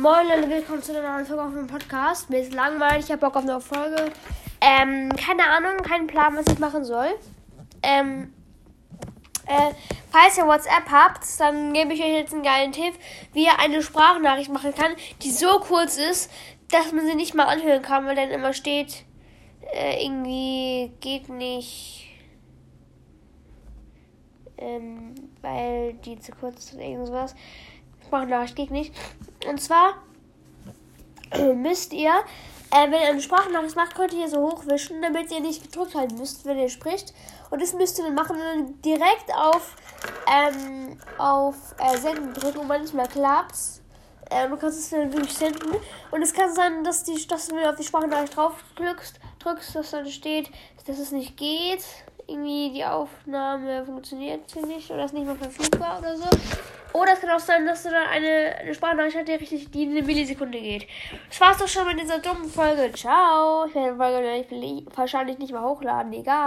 Moin Leute, willkommen zu einer neuen Folge auf meinem Podcast. Mir ist langweilig, ich habe Bock auf eine Folge. Ähm, keine Ahnung, keinen Plan, was ich machen soll. Ähm, äh, falls ihr WhatsApp habt, dann gebe ich euch jetzt einen geilen Tipp, wie ihr eine Sprachnachricht machen kann, die so kurz ist, dass man sie nicht mal anhören kann, weil dann immer steht, äh, irgendwie geht nicht, ähm, weil die zu kurz ist oder irgendwas. Sprachnachricht geht nicht. Und zwar müsst ihr, äh, wenn ihr eine Sprachnachricht macht, könnt ihr hier so hochwischen, damit ihr nicht gedrückt halten müsst, wenn ihr spricht. Und das müsst ihr dann machen und direkt auf, ähm, auf äh, Senden drücken und manchmal klappt's. Äh, du kannst es dann wirklich senden. Und es kann sein, dass, die, dass du auf die Sprachnachricht draufklickst, drückst, dass dann steht, dass es nicht geht. Irgendwie die Aufnahme funktioniert nicht oder ist nicht mehr verfügbar oder so. Oder es kann auch sein, dass du dann eine, eine Sprachnachricht hast, die richtig die eine Millisekunde geht. Das war's doch schon mit dieser dummen Folge. Ciao. Ich werde die Folge wahrscheinlich nicht mehr hochladen, egal.